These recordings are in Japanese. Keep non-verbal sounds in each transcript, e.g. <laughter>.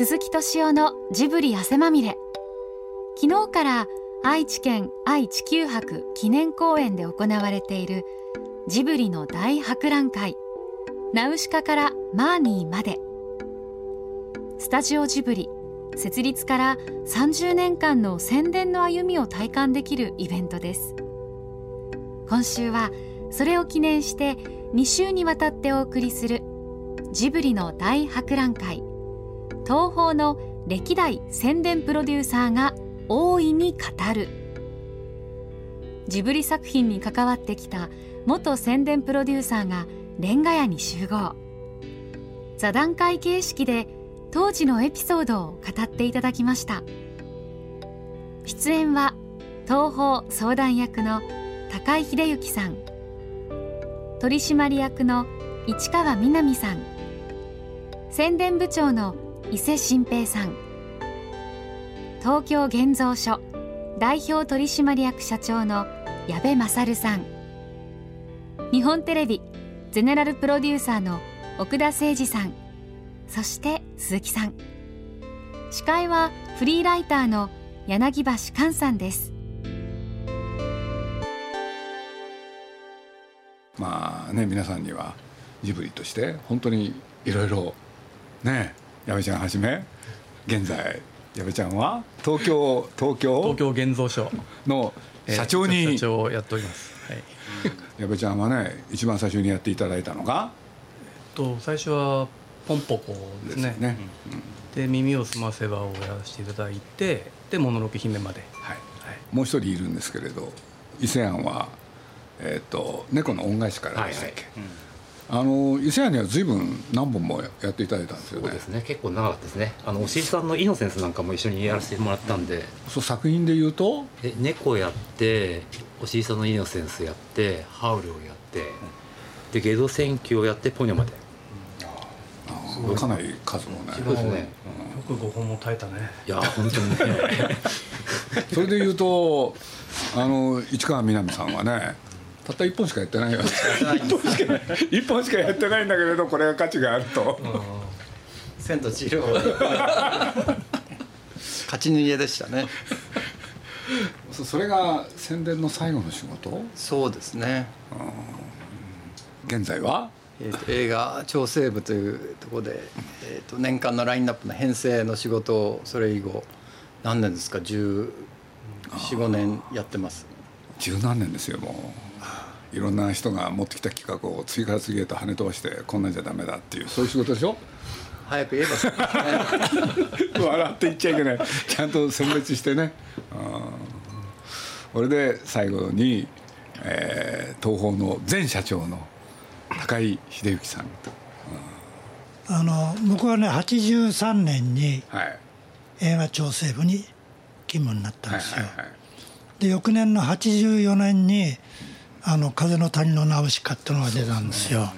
鈴木敏夫のジブリ汗まみれ。昨日から愛知県愛・地球博記念公園で行われているジブリの大博覧会。ナウシカからマーニーまで。スタジオジブリ設立から30年間の宣伝の歩みを体感できるイベントです。今週はそれを記念して2週にわたってお送りするジブリの大博覧会。東宝の歴代宣伝プロデューサーが大いに語る。ジブリ作品に関わってきた元宣伝プロデューサーがレンガ屋に集合。座談会形式で当時のエピソードを語っていただきました。出演は東宝相談役の高井秀幸さん。取締役の市川みなみさん。宣伝部長の伊勢新平さん。東京現像所代表取締役社長の矢部勝さん。日本テレビゼネラルプロデューサーの奥田誠二さん。そして鈴木さん。司会はフリーライターの柳橋寛さんです。まあね皆さんにはジブリとして本当にいろいろね矢部ちゃんはじめ現在矢部ちゃんは東京東京？東京現像所の社長に、えー社長をやっております、はい、矢部ちゃんはね一番最初にやっていただいたのが？と最初はポンポコですね。ね、で耳をすませばをやらせていただいてでもののけ姫まで。はい、もう一人いるんですけれど伊勢庵は、えー、と猫の恩返しからでしたっけ、あの伊勢庵には随分何本もやっていただいたんですよね。そうですね。結構長かったですね。あのおしりさんのイノセンスなんかも一緒にやらせてもらったんで、そう作品で言うと？で猫やっておしりさんのイノセンスやってハウルをやってでゲド戦記をやってポニョまで。あかなり数もね。そうですね。よく5本も耐えたね。いや本当にね。<laughs> それで言うとあの市川みなみさんはねたった1本しかやってないよ。1本しかやってないんだけれどこれが価値があると、千と千尋。<laughs> 勝ち逃げでしたね。そそれが宣伝の最後の仕事？そうですね、現在は？えーと映画調整部というところで、えー、と年間のラインナップの編成の仕事をそれ以後何年ですか？1415年やってます。十何年ですよもういろんな人が持ってきた企画を次から次へと跳ね飛ばしてこんなんじゃダメだっていうそういう仕事でしょ？早く言えば。<laughs> 笑って言っちゃいけない。ちゃんと選別してね。うん。これで最後に、えー東宝の前社長の高井秀幸さんと。あの僕はね83年にはい。映画調整部に勤務になったんはいですよ。はいはいで翌年の84年に「あの風の谷のナウシカ」っていうのが出たんですよ。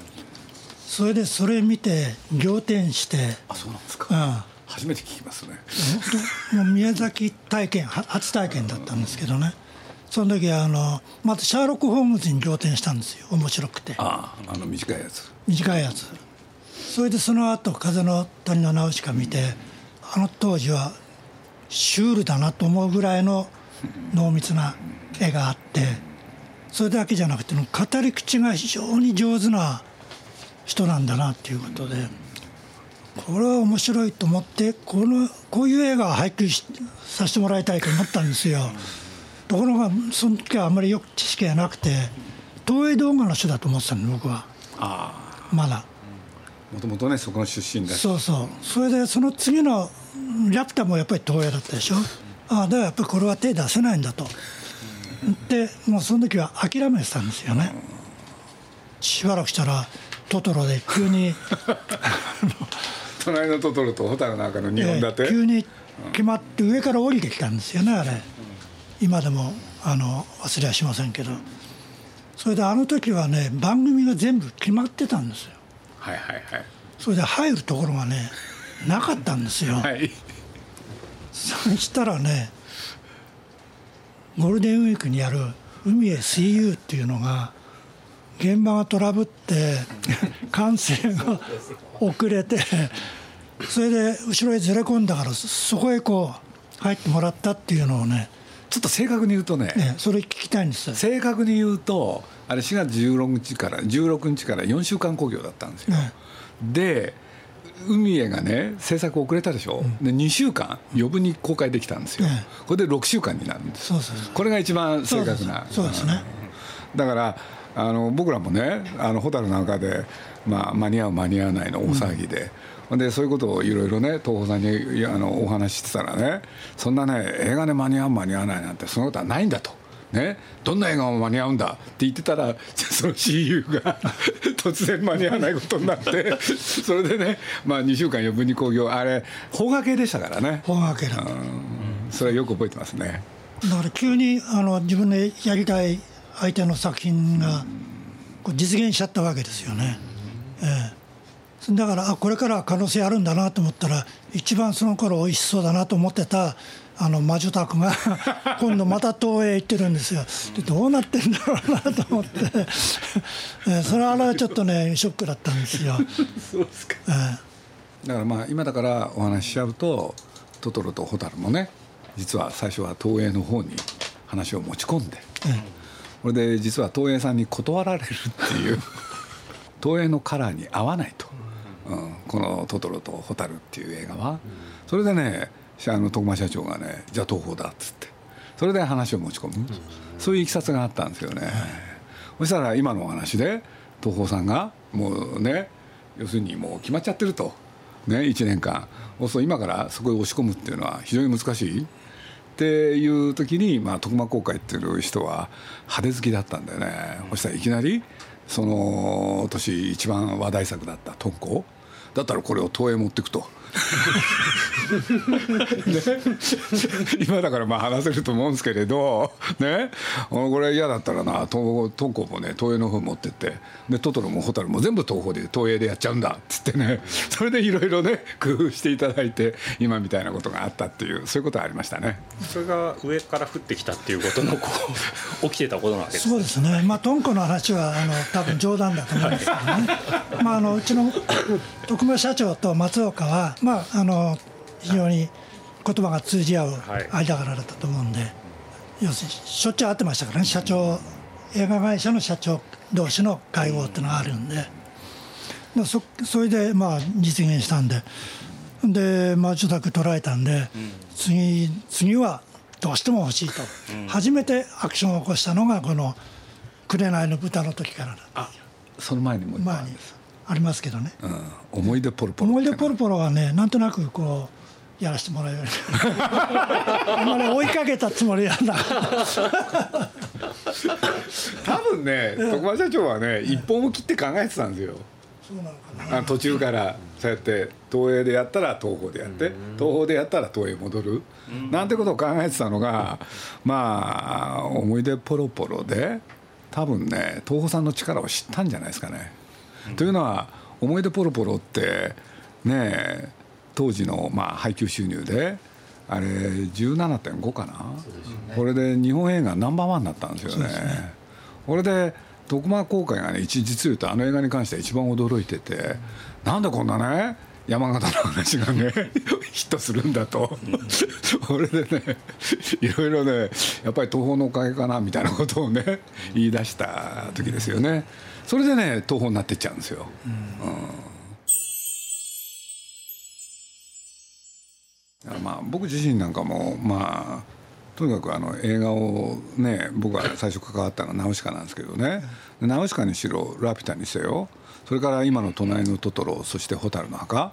それでそれ見て仰天して、あそうなんですか。うん、初めて聞きますね。もう宮崎体験は初体験だったんですけどね。その時はあのまずシャーロック・ホームズに仰天したんですよ。面白くて。あああの短いやつ。短いやつ。それでその後風の谷のナウシカ」見てあの当時はシュールだなと思うぐらいの濃密な絵があってそれだけじゃなくて語り口が非常に上手な人なんだなっていうことでこれは面白いと思ってこのこういう映画を配給しさせてもらいたいと思ったんですよ。ところがその時はあんまりよく知識がなくて東映動画の人だと思ってたの僕は。あまだ。あもともとねそこの出身だし。そうそう。それでその次のラピュタもやっぱり東映だったでしょ。ああだからやっぱりこれは手出せないんだとでもうその時は諦めてたんですよね。しばらくしたらトトロで急に <laughs> 隣のトトロと蛍の赤の2本立て、ええ急に決まって上から降りてきたんですよねあれ。今でもあの忘れはしませんけど。それであの時はね番組が全部決まってたんですよ。はいはいはい。それで入るところがねなかったんですよ、はい。そしたらねゴールデンウィークにやる「海へ CU」っていうのが現場がトラブって <laughs> 完成が遅れてそれで後ろへずれ込んだからそそこへこう入ってもらったっていうのをねちょっと正確に言うとねねそれ聞きたいんです。よ正確に言うとあれ4月16日から16日から4週間興行だったんですよ、ね。で海へがね制作遅れたでしょ、で2週間余分に公開できたんですよ、ねこれで6週間になるんです。そうそうそう。これが一番正確な。そうですね。うん。だからあの僕らもねあのホタルなんかで、まあ、間に合う間に合わないの大騒ぎで、ほん。でそういうことをいろいろね東宝さんにあのお話ししてたらねそんなね映画で間に合う間に合わないなんてそんなことはないんだと。ね、どんな映画も間に合うんだ？って言ってたら <laughs> その CU が <laughs> 突然間に合わないことになって <laughs> それでね、まあ、2週間余分に興行。あれ邦画系でしたからね。本掛けだ。とそれはよく覚えてますね。だから急にあの自分でやりたい相手の作品が実現しちゃったわけですよね、ええ、だからあこれからは可能性あるんだなと思ったら一番その頃美味しそうだなと思ってたあの魔女宅が <laughs> 今度また東映行ってるんですよ。でどうなってんだろうなと思って、<laughs> ええそれはあれはちょっとねショックだったんですよ。そうですか。えだからまあ今だからお話ししちゃうとトトロとホタルもね実は最初は東映の方に話を持ち込んでええ。これで実は東映さんに断られるっていう <laughs> 東映のカラーに合わないと、うん、この「トトロとホタル」っていう映画は。それでねあの徳間社長がねじゃあ東宝だっつって。それで話を持ち込む。そういういきさつがあったんですよね。そしたら今のお話で東宝さんがもうね要するにもう決まっちゃってると、ね、1年間。そう今からそこへ押し込むっていうのは非常に難しい。っていう時に、まあ、徳間公開っていう人は派手好きだったんだよね、そしたらいきなりその年一番話題作だった「トンコ」だったらこれを東映持っていくと。ね、<laughs> 今だからまあ話せると思うんですけれど、ね、これ嫌だったらな東東光もね東映の方持ってって。でトトロもホタルも全部東宝で東映でやっちゃうんだっつってね。<laughs> それでいろいろね工夫していただいて今みたいなことがあったっていうそういうことはありましたね。それが上から降ってきたっていうことのこう <laughs> 起きてたことなわけですそうですね、まあ、トンコの話はあの多分冗談だと思うんですけどね、まあ、あのうちの徳間社長と松岡は、まあ、あの非常に言葉が通じ合う間柄だったと思うんで、要するにしょっちゅう会ってましたからね、社長、映画会社の社長同士の会合っていうのがあるんで、でそそれでまあ実現したんで、で、まあ、受託捉えたんで、次次はどうしても欲しいと、初めてアクションを起こしたのが、この「紅の豚」の時からなんですよ。その前にも前にありますけどね。うん、思い出ポルポル思い出ポロポロはねなんとなくこうやらせてもらうように。<laughs> あんまり追いかけたつもりはなかった。多分ね徳間社長はね一本を切って考えてたんですよ。そうなのかな。あ途中からそうやって東映でやったら東宝でやって東宝でやったら東映戻る。なんてことを考えてたのがまあ思い出ポロポロで多分ね東宝さんの力を知ったんじゃないですかね。というのは思い出ポロポロってね当時のまあ配給収入であれ17.5かな、これで日本映画ナンバーワンになったんですよね。これで徳間公開がね一実言うとあの映画に関しては一番驚いてて、なんでこんなね山形の話がね <laughs> ヒットするんだと。これでねいろいろねやっぱり東宝のおかげかなみたいなことをね言い出した時ですよね。それでね東宝になってっちゃうんですよ、うん。まあ僕自身なんかもまあとにかくあの映画をね僕は最初関わったのはナウシカなんですけどね。ナウシカにしろラピュタにせよそれから今の「隣のトトロ」そして「蛍の墓」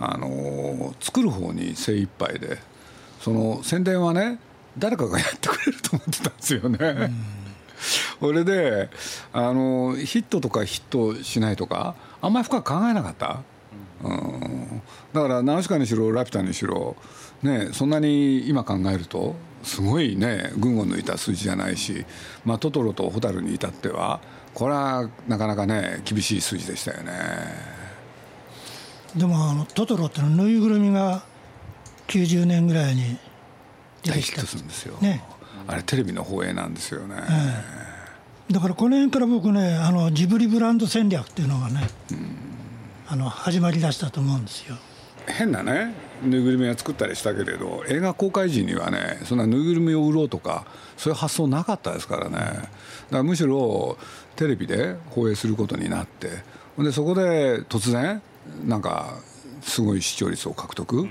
あの作る方に精一杯でその宣伝はね誰かがやってくれると思ってたんですよね。それであのヒットとかヒットしないとかあんまり深く考えなかった。うん、だからナウシカにしろラピュタにしろ、ね、そんなに今考えるとすごいね群を抜いた数字じゃないし、まあ、トトロとホタルに至ってはこれはなかなかね厳しい数字でしたよね。でもあのトトロってぬいぐるみが90年ぐらいに大ヒットするんですよ、ね。あれテレビの放映なんですよね、だからこの辺から僕ねあのジブリブランド戦略っていうのがね、あの始まりだしたと思うんですよ。変なねぬいぐるみは作ったりしたけれど映画公開時にはねそんなぬいぐるみを売ろうとかそういう発想なかったですからねだからむしろテレビで放映することになってでそこで突然なんかすごい視聴率を獲得、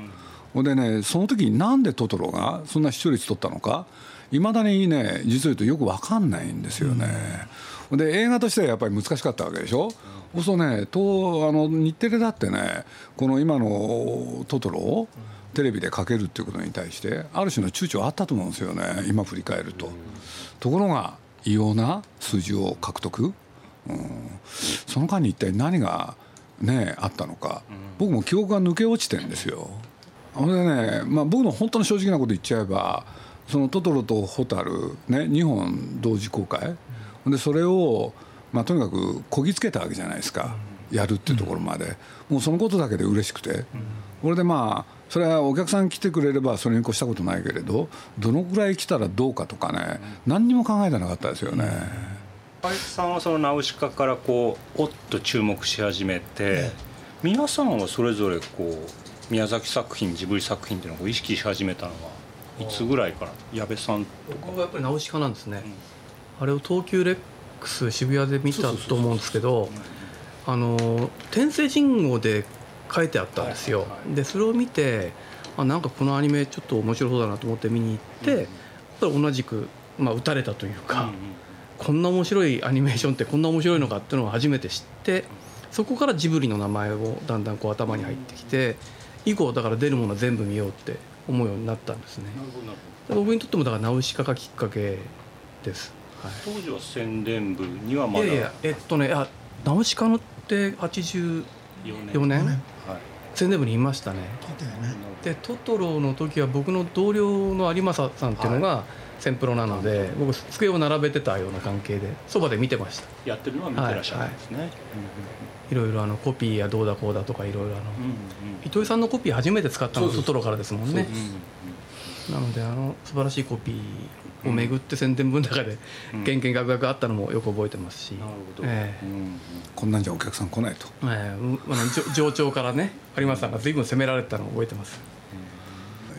ほんでねその時になんでトトロがそんな視聴率取ったのかいまだにね実を言うとよく分かんないんですよね。で映画としてはやっぱり難しかったわけでしょ？そうするとねとあの日テレだってねこの今のトトロをテレビでかけるっていうことに対してある種の躊躇あったと思うんですよね今振り返ると。ところが異様な数字を獲得、うん、その間に一体何がねあったのか僕も記憶が抜け落ちてんですよ。ほんでね、まあ、僕の本当の正直なこと言っちゃえばそのトトロとホタルね2本同時公開でそれを、まあ、とにかくこぎつけたわけじゃないですか。やるっていうところまで。もうそのことだけで嬉しくて。これでまあそれはお客さん来てくれればそれに越したことないけれどどのぐらい来たらどうかとかね何にも考えてなかったですよね。林さんはそのナウシカからこうおっと注目し始めて、皆さんはそれぞれこう宮崎作品ジブリ作品っていうのを意識し始めたのはいつぐらいから？矢部さんとか。僕はやっぱりナウシカなんですね、あれを東急レックス渋谷で見たと思うんですけどあの天聖人号で書いてあったんですよ、でそれを見てあなんかこのアニメちょっと面白そうだなと思って見に行って、やっぱり同じく、まあ、打たれたというか、こんな面白いアニメーションってこんな面白いのかっていうのを初めて知ってそこからジブリの名前をだんだんこう頭に入ってきて以降だから出るものは全部見ようって思うようになったんですね。で僕にとってもだからナウシカがきっかけです、はい当時は宣伝部にはまだ。いやいやえっとねあナウシカのって84 4年。はい。宣伝部にいましたね。でトトロの時は僕の同僚の有正さんっていうのが先プロなので、僕机を並べてたような関係でそばで見てました。やってるのは見てらっしゃるんですね、いろいろあのコピーやどうだこうだとかいろいろあの、うんうん糸井さんのコピー初めて使ったのはトトロからですもんね。うん。なのであの素晴らしいコピーを巡って宣伝文の中でうん。けんけんがくがくあったのもよく覚えてますし、なるほど、えこんなんじゃお客さん来ないと。ええ。うあのじょ上長からね有馬さんが随分責められてたのを覚えてます。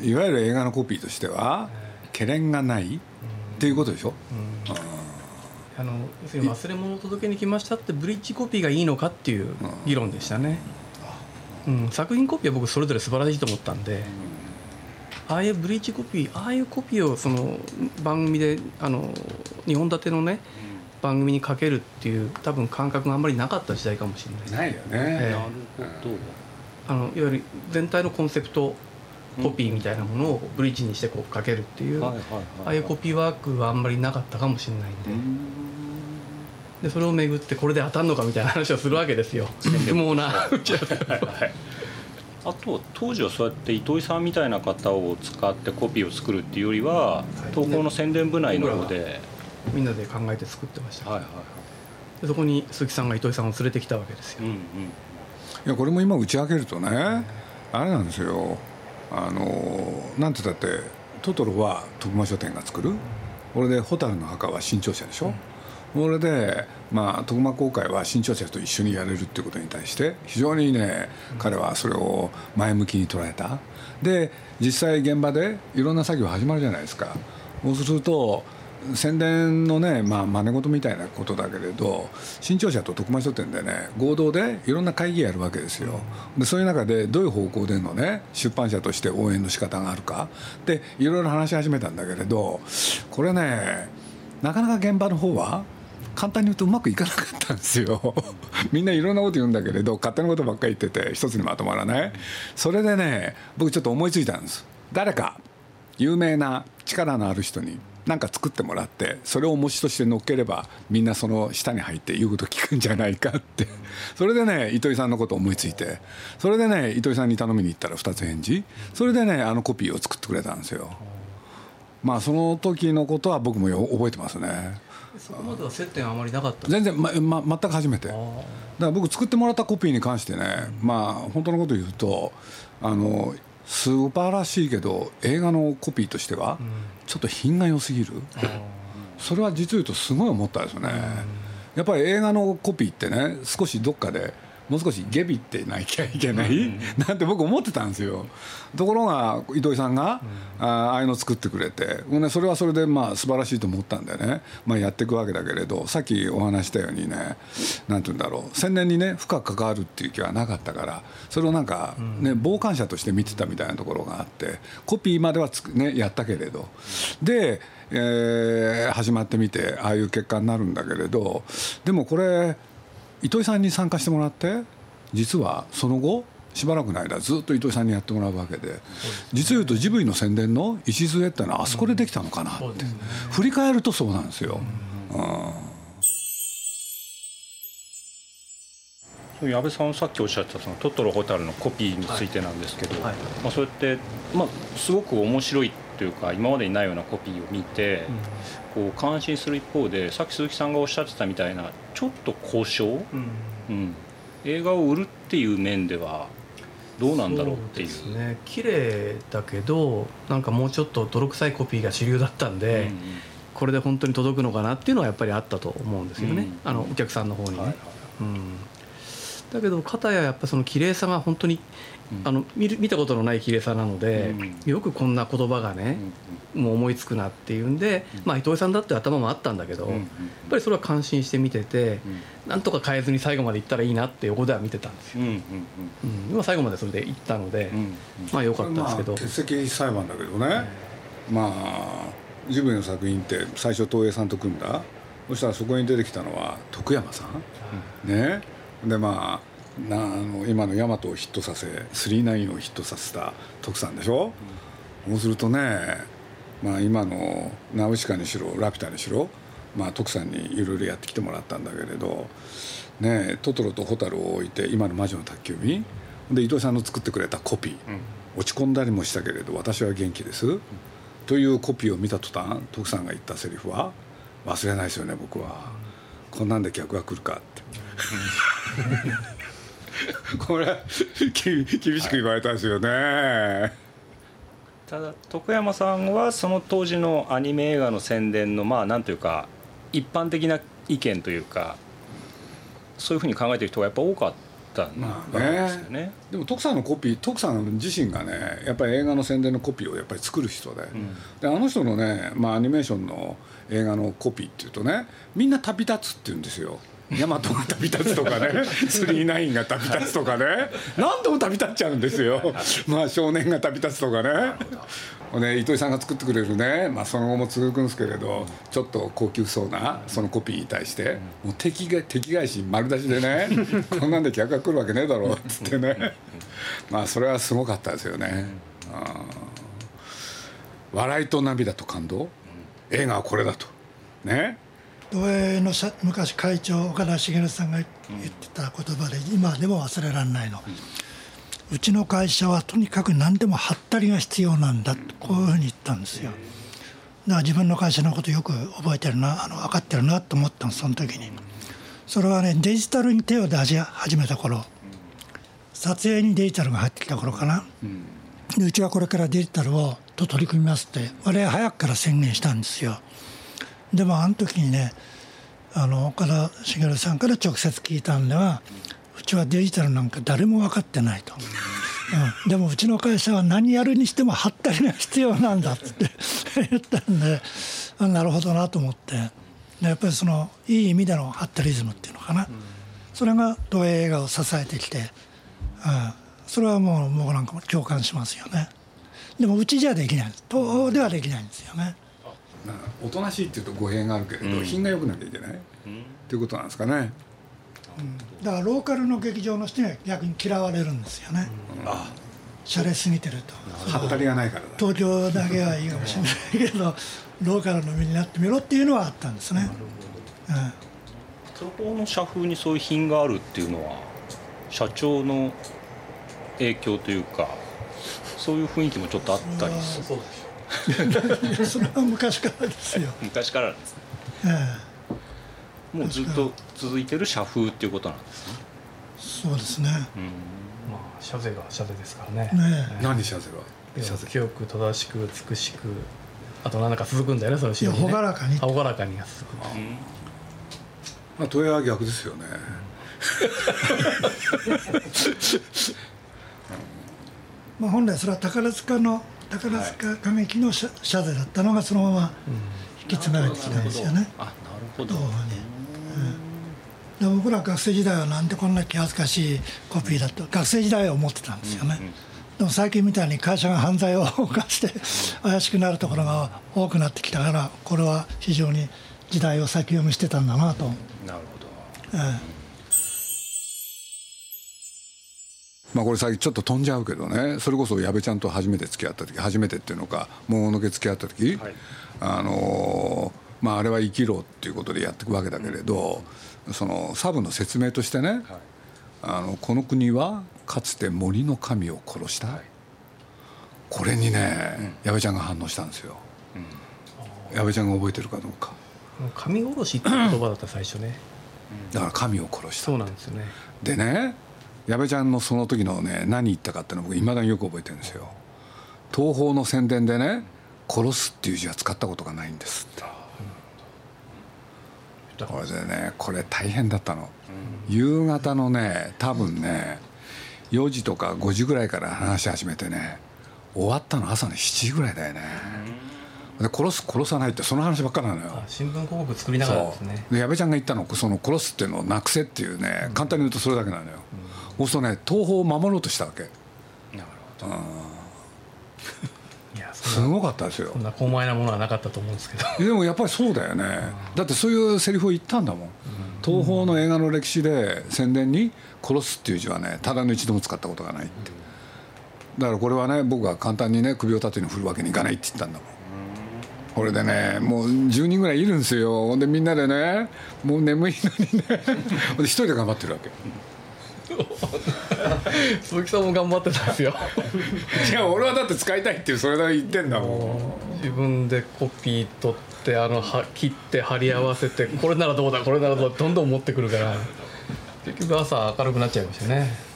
いわゆる映画のコピーとしては懸念がないっていうことでしょ？あの要するに忘れ物を届けに来ましたってブリッジコピーがいいのかっていう議論でしたね、うん、作品コピーは僕それぞれ素晴らしいと思ったんで、ああいうブリッジコピーああいうコピーをその番組であの2本立てのね番組にかけるっていう多分感覚があんまりなかった時代かもしれない。ないよえね、なるほど、あのいわゆる全体のコンセプトコピーみたいなものをブリッジにしてこうかけるっていう、ああいうコピーワークはあんまりなかったかもしれないんで。でそれをめぐってこれで当たんのかみたいな話をするわけですよ。不毛な。打ち合わせはいはいあと当時はそうやって糸井さんみたいな方を使ってコピーを作るっていうよりは東宝の宣伝部内の方で、みんなで考えて作ってました、はいはいでそこに鈴木さんが糸井さんを連れてきたわけですよ、うんうん。いやこれも今打ち明けるとねあれなんですよ。あのなんて言ったってトトロは徳間書店が作る。これで「蛍の墓」は新潮社でしょ、これで、まあ、徳間公開は新潮社と一緒にやれるっていうことに対して非常にね彼はそれを前向きに捉えた。で実際現場でいろんな作業始まるじゃないですか。そうすると宣伝のねまあ真似事みたいなことだけれど新潮社と徳間書店でね合同でいろんな会議やるわけですよ。でそういう中でどういう方向でのね出版社として応援の仕方があるか。でいろいろ話し始めたんだけれどこれねなかなか現場の方は簡単に言うとうまくいかなかったんですよ。<laughs> みんないろんなこと言うんだけれど勝手なことばっかり言ってて一つにまとまらない。それでね僕ちょっと思いついたんです。誰か有名な力のある人に何か作ってもらってそれを模試として乗っければみんなその下に入って言うこと聞くんじゃないかって。<laughs> それでね糸井さんのこと思いついて。それでね糸井さんに頼みに行ったら2つ返事。それでねあのコピーを作ってくれたんですよ。まあその時のことは僕もよ覚えてますね。そこまでは接点はあまりなかった？全然、まま、全く初めて。だから僕作ってもらったコピーに関してねまあ本当のこと言うとあの素晴らしいけど映画のコピーとしてはちょっと品が良すぎる。それは実を言うとすごい思ったですよね。やっぱり映画のコピーってね少しどっかでもう少し下ビってなきゃいけない、なんて僕思ってたんですよ。ところが糸井さんが、あああいうの作ってくれて、ね、それはそれでまあ素晴らしいと思ったんでね、まあ、やっていくわけだけれどさっきお話したようにねなんて言うんだろう。宣伝にね深く関わるっていう気はなかったからそれをなんか、ね、傍観者として見てたみたいなところがあってコピーまではつく、ね、やったけれど。でえー、始まってみてああいう結果になるんだけれど。でもこれ糸井さんに参加してもらって実はその後しばらくの間ずっと糸井さんにやってもらうわけで実を言うとジブリの宣伝の礎ってのはあそこでできたのかなって、振り返るとそうなんですよ。うん、矢部さんさっきおっしゃったそのトトロホタルのコピーについてなんですけど、はい。はい、まあ、そうやって、まあ、すごく面白いというか今までにないようなコピーを見て、こう感心する一方でさっき鈴木さんがおっしゃってたみたいなちょっと交渉、うん、映画を売るっていう面ではどうなんだろうっていう。そうですね。綺麗だけどなんかもうちょっと泥臭いコピーが主流だったんで、うんうん、これで本当に届くのかなっていうのはやっぱりあったと思うんですよね、うんうん、あのお客さんの方にね。はいはい、うん。だけど片ややっぱその綺麗さが本当にあの見る見たことのない綺麗さなので、よくこんな言葉がね、もう思いつくなっていうんで、まあ、伊藤さんだって頭もあったんだけど、やっぱりそれは感心して見てて、なんとか変えずに最後までいったらいいなって横では見てたんですよ、うん今最後までそれでいったので、まあよかったですけど、欠席裁判だけどね、まあジブリの作品って最初東映さんと組んだ。そしたらそこに出てきたのは徳山さん、ね。でまあなあの今の大和をヒットさせ39をヒットさせた徳さんでしょ、うん、そうするとね、まあ、今の「ナウシカ」にしろ「ラピュタ」にしろ、まあ、徳さんにいろいろやってきてもらったんだけれど、ね、トトロとホタルを置いて今の「魔女の宅急便」で伊藤さんの作ってくれたコピー、うん、落ち込んだりもしたけれど私は元気です、うん、というコピーを見た途端徳さんが言ったセリフは忘れないですよね僕は、こんなんで客が来るかって。<laughs> これは厳しく言われたんですよね、はい、ただ徳山さんはその当時のアニメ映画の宣伝のまあなんというか一般的な意見というかそういうふうに考えてる人がやっぱ多かったんですよね,、ね。でも徳さんのコピー徳さん自身がねやっぱり映画の宣伝のコピーをやっぱり作る人で。うん、であの人のね、まあ、アニメーションの映画のコピーっていうとねみんな旅立つって言うんですよヤマトが旅立つとかね。<laughs> スリーナインが旅立つとかね。何度も旅立っちゃうんですよ。まあ少年が旅立つとかね。ね糸井さんが作ってくれるね、まあ、その後も続くんですけれどちょっと高級そうなそのコピーに対してもう敵が敵返し丸出しでね <laughs> こんなんで客が来るわけねえだろうっつってね。まあそれはすごかったですよね。笑いと涙と感動？映画はこれだと。ね東映の昔会長岡田茂さんが言ってた言葉で今でも忘れられないの、うちの会社はとにかく何でもはったりが必要なんだとこういうふうに言ったんですよ。だから自分の会社のことよく覚えてるなあの分かってるなと思ったのその時に。それはねデジタルに手を出し始めた頃。撮影にデジタルが入ってきた頃かな、でうちはこれからデジタルをと取り組みますって我々早くから宣言したんですよ。でもあの時にねあの岡田茂さんから直接聞いたんではうちはデジタルなんか誰も分かってないと、うん、でもうちの会社は何やるにしてもハったりが必要なんだって <laughs> 言ったんであなるほどなと思って。やっぱりそのいい意味でのハッタリズムっていうのかな、それが東映映画を支えてきて、うん、それはもう僕なんかも共感しますよね。でもうちじゃできない。東方ではできないんですよね。おとなしいっていうと語弊があるけれど、うん、品が良くなきゃいけない、うん、っていうことなんですかね、うん、だからローカルの劇場の人には逆に嫌われるんですよね、うん、あ洒落すぎてると。はったりがないから東京だけはいいかもしれないけど <laughs> ローカルの身になってみろっていうのはあったんですね。そこの社風にそういう品があるっていうのは社長の影響というかそういう雰囲気もちょっとあったりするそれは昔からですよ昔からですね、ええ、もうずっと続いてる社風っていうことなんですねそうですね、まあ社税が社税ですからねね何社税は記憶正しく美しくあと何か続くんだよねそのシーン、ね、朗らかに朗らかにが続く、まあ、問屋は逆ですよね、まあ本来それは宝塚の宝塚歌劇の社社税だったのがそのまま引き継がれてきたんですよね。あなるほど。東宝にで僕ら学生時代はなんでこんな気恥ずかしいコピーだと学生時代は思ってたんですよね、でも最近みたいに会社が犯罪を犯して怪しくなるところが多くなってきたからこれは非常に時代を先読みしてたんだなと、なるほど。えまあこれ先ちょっと飛んじゃうけどね。それこそ矢部ちゃんと初めて付き合った時初めてっていうのかもののけ付き合った時、はい。あのーまああれは生きろっていうことでやっていくわけだけれど、そのサブの説明としてね、あのこの国はかつて森の神を殺した、これにね、矢部ちゃんが反応したんですよ、矢部ちゃんが覚えてるかどうか。神殺しって言葉だった最初ね。だから神を殺したそうなんですよね。でね矢部ちゃんのその時のね何言ったかっていうの僕いまだによく覚えてるんですよ。東宝の宣伝でね「殺す」っていう字は使ったことがないんですって。これでねこれ大変だったの、夕方のね多分ね4時とか5時ぐらいから話し始めてね終わったの朝の7時ぐらいだよねで殺す殺さないってその話ばっかなのよ。あ新聞広告作りながらですね。で矢部ちゃんが言ったのその殺すっていうのをなくせっていうね簡単に言うとそれだけなのよ、そうするとね東宝を守ろうとしたわけ。なるほど。<laughs> いやそんなすごかったですよ。そんな高前なものはなかったと思うんですけど。でもやっぱりそうだよね。だってそういうセリフを言ったんだもん。東宝の映画の歴史で宣伝に「殺す」っていう字はねただの一度も使ったことがないって。だからこれはね僕が簡単にね首を縦に振るわけにいかないって言ったんだもんこれでねもう10人ぐらいいるんですよ。ほんでみんなでねもう眠いのにね。<laughs> ほんで一人で頑張ってるわけ。<laughs> 鈴木さんも頑張ってたんですよ。<laughs> いや俺はだって使いたいっていうそれだけ言ってんだもん。自分でコピー取ってあのは切って貼り合わせてこれならどうだこれならどうだどんどん持ってくるから。結局朝明るくなっちゃいましたね。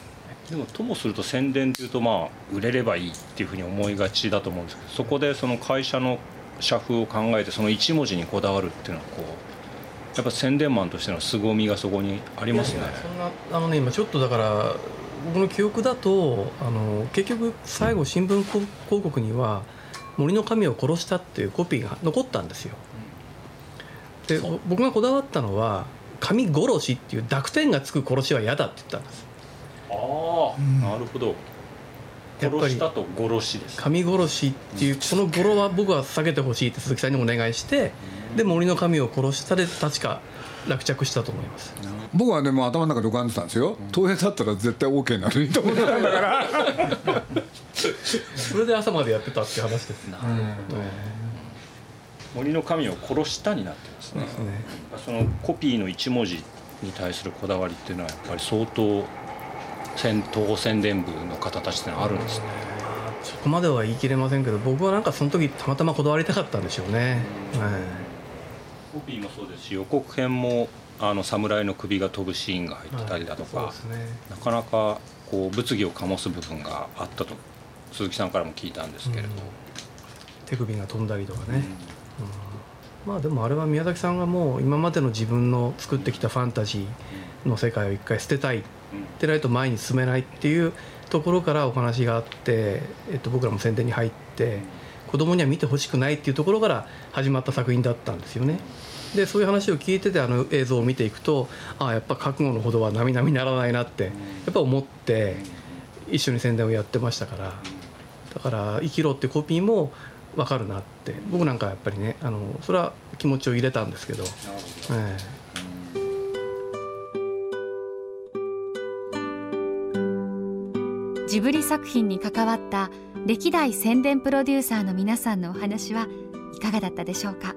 でもともすると宣伝っていうとまあ売れればいいっていうふうに思いがちだと思うんですけどそこでその会社の社風を考えてその一文字にこだわるっていうのはこうやっぱ宣伝マンとしての凄みがそこにありますね。そんなあのね今ちょっとだから僕の記憶だとあの結局最後新聞広告には「森の神を殺した」っていうコピーが残ったんですよ。で僕がこだわったのは「神殺し」っていう濁点がつく殺しは嫌だって言ったんです。ああなるほど殺したと殺しです。神殺しっていうこの語呂は僕は避けてほしいって鈴木さんにもお願いしてで森の神を殺したで確か落着したと思います。僕はねもう頭の中で浮かんでたんですよ。東映だったら絶対 OK になるいいと思ってたんだから。<laughs> それで朝までやってたっていう話ですなるほど。森の神を殺したになってますね。ね。そのコピーの一文字に対するこだわりっていうのはやっぱり相当戦東宣伝部の方たちってのはあるんですね。そこまでは言い切れませんけど僕はなんかその時たまたまこだわりたかったんでしょうね、コピーもそうですし予告編もあの侍の首が飛ぶシーンが入ってたりだとか、そうですね。なかなかこう物議を醸す部分があったと鈴木さんからも聞いたんですけれど、手首が飛んだりとかね、うん。まあでもあれは宮崎さんがもう今までの自分の作ってきたファンタジーの世界を一回捨てたいでないと前に進めないっていうところからお話があって、えっと、僕らも宣伝に入って子供には見てほしくないっていうところから始まった作品だったんですよね。でそういう話を聞いててあの映像を見ていくとああやっぱ覚悟のほどは並々ならないなってやっぱ思って一緒に宣伝をやってましたから。だから「生きろ」ってコピーも分かるなって。僕なんかやっぱりねあのそれは気持ちを入れたんですけど、えジブリ作品に関わった歴代宣伝プロデューサーの皆さんのお話はいかがだったでしょうか。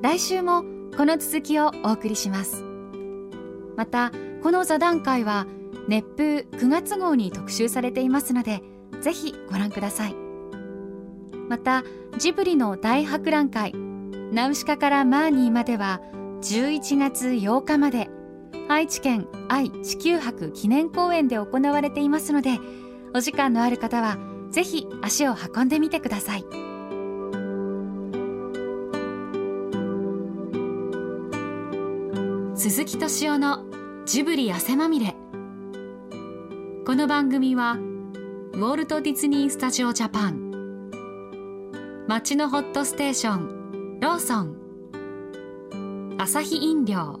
来週もこの続きをお送りします。またこの座談会は熱風9月号に特集されていますのでぜひご覧ください。またジブリの大博覧会ナウシカからマーニーまでは11月8日まで愛知県愛・地球博記念公園で行われていますのでお時間のある方はぜひ足を運んでみてください。鈴木敏夫のジブリ汗まみれ。この番組はウォルト・ディズニー・スタジオ・ジャパン。街のホットステーションローソン。アサヒ飲料。